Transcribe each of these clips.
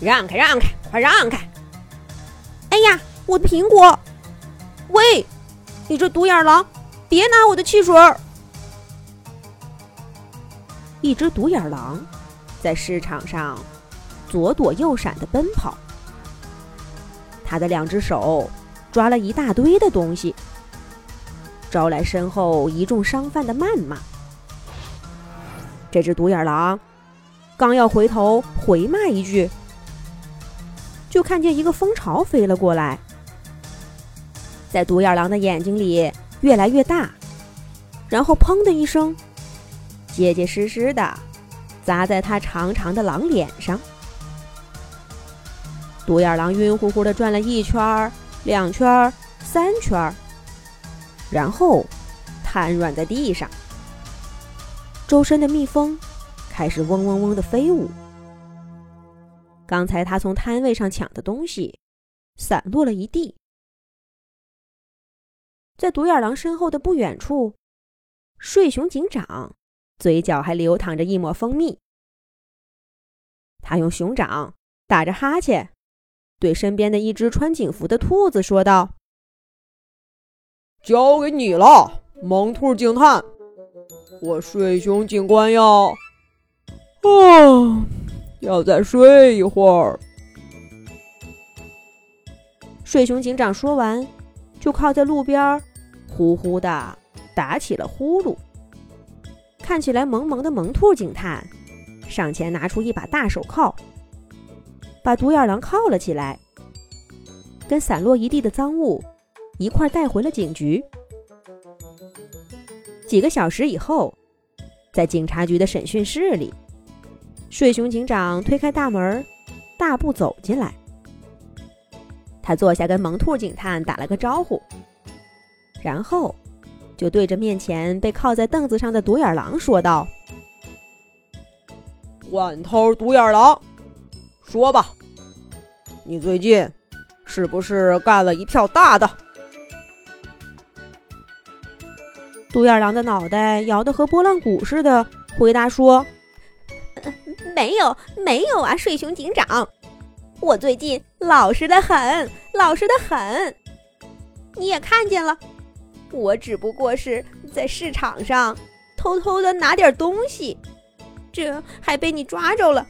让开，让开，快让开！哎呀，我的苹果！喂，你这独眼狼，别拿我的汽水！一只独眼狼在市场上左躲右闪的奔跑，他的两只手抓了一大堆的东西，招来身后一众商贩的谩骂。这只独眼狼刚要回头回骂一句，就看见一个蜂巢飞了过来，在独眼狼的眼睛里越来越大，然后砰的一声，结结实实的砸在他长长的狼脸上。独眼狼晕乎乎的转了一圈、两圈、三圈，然后瘫软在地上。周身的蜜蜂开始嗡嗡嗡的飞舞。刚才他从摊位上抢的东西散落了一地。在独眼狼身后的不远处，睡熊警长嘴角还流淌着一抹蜂蜜。他用熊掌打着哈欠，对身边的一只穿警服的兔子说道：“交给你了，萌兔警探。”我睡熊警官要，哦，要再睡一会儿。睡熊警长说完，就靠在路边，呼呼的打起了呼噜。看起来萌萌的萌兔警探上前拿出一把大手铐，把独眼狼铐了起来，跟散落一地的赃物一块带回了警局。几个小时以后，在警察局的审讯室里，睡熊警长推开大门，大步走进来。他坐下，跟萌兔警探打了个招呼，然后就对着面前被靠在凳子上的独眼狼说道：“惯偷独眼狼，说吧，你最近是不是干了一票大的？”独眼狼的脑袋摇得和拨浪鼓似的，回答说：“没有，没有啊，睡熊警长，我最近老实的很，老实的很。你也看见了，我只不过是在市场上偷偷的拿点东西，这还被你抓着了。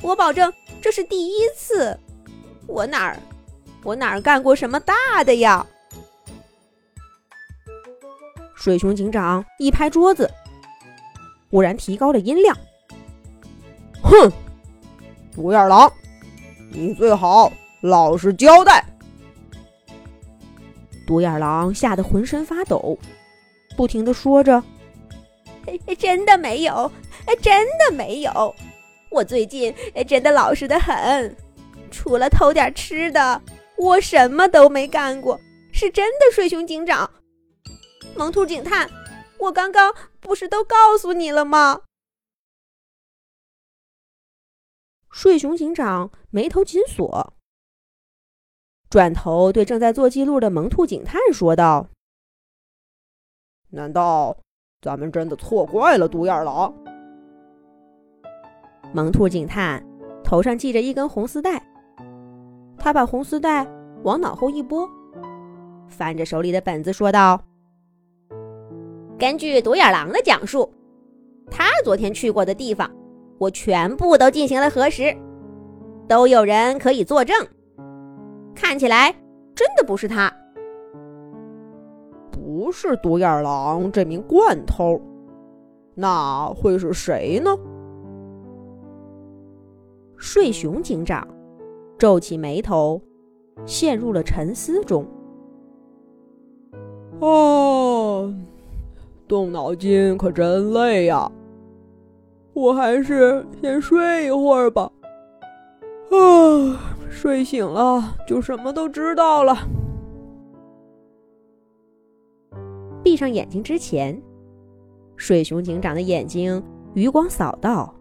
我保证这是第一次，我哪儿，我哪儿干过什么大的呀？”水熊警长一拍桌子，忽然提高了音量：“哼，独眼狼，你最好老实交代！”独眼狼吓得浑身发抖，不停的说着：“真的没有，真的没有，我最近真的老实的很，除了偷点吃的，我什么都没干过，是真的，水熊警长。”萌兔警探，我刚刚不是都告诉你了吗？睡熊警长眉头紧锁，转头对正在做记录的萌兔警探说道：“难道咱们真的错怪了独眼狼？”萌兔警探头上系着一根红丝带，他把红丝带往脑后一拨，翻着手里的本子说道。根据独眼狼的讲述，他昨天去过的地方，我全部都进行了核实，都有人可以作证。看起来真的不是他，不是独眼狼这名惯偷，那会是谁呢？睡熊警长皱起眉头，陷入了沉思中。哦。动脑筋可真累呀，我还是先睡一会儿吧。啊，睡醒了就什么都知道了。闭上眼睛之前，睡熊警长的眼睛余光扫到，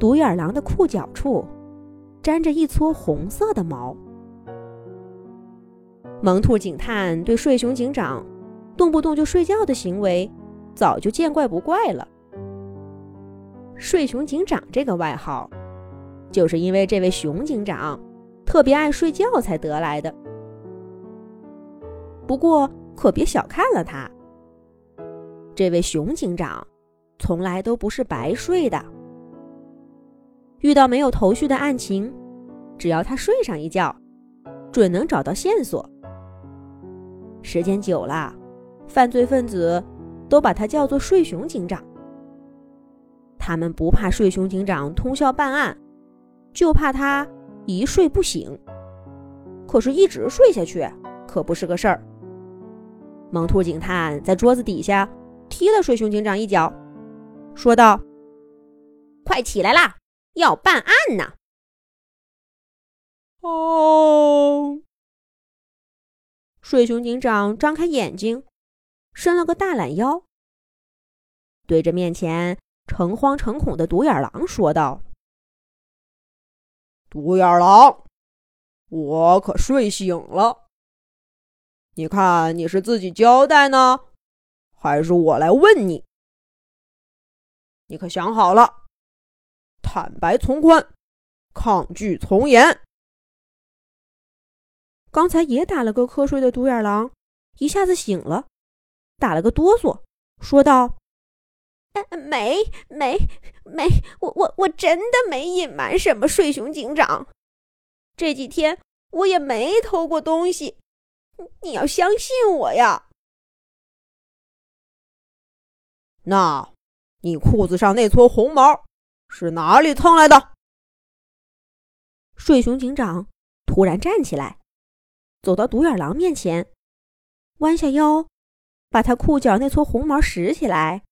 独眼狼的裤脚处沾着一撮红色的毛。萌兔警探对睡熊警长。动不动就睡觉的行为，早就见怪不怪了。睡熊警长这个外号，就是因为这位熊警长特别爱睡觉才得来的。不过可别小看了他，这位熊警长从来都不是白睡的。遇到没有头绪的案情，只要他睡上一觉，准能找到线索。时间久了，犯罪分子都把他叫做“睡熊警长”。他们不怕睡熊警长通宵办案，就怕他一睡不醒。可是，一直睡下去可不是个事儿。萌兔警探在桌子底下踢了睡熊警长一脚，说道：“快起来啦，要办案呢！”哦，睡熊警长张开眼睛，伸了个大懒腰，对着面前诚惶诚恐的独眼狼说道：“独眼狼，我可睡醒了。你看你是自己交代呢，还是我来问你？你可想好了？坦白从宽，抗拒从严。”刚才也打了个瞌睡的独眼狼，一下子醒了，打了个哆嗦，说道：“没没没，我我我真的没隐瞒什么，睡熊警长。这几天我也没偷过东西，你要相信我呀。”那，你裤子上那撮红毛是哪里蹭来的？睡熊警长突然站起来。走到独眼狼面前，弯下腰，把他裤脚那撮红毛拾起来，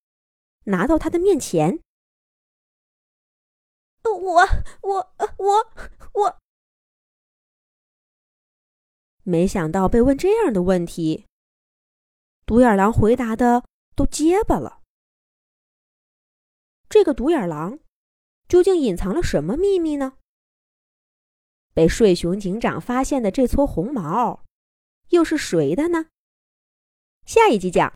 拿到他的面前。我我我我，没想到被问这样的问题，独眼狼回答的都结巴了。这个独眼狼究竟隐藏了什么秘密呢？被睡熊警长发现的这撮红毛，又是谁的呢？下一集讲。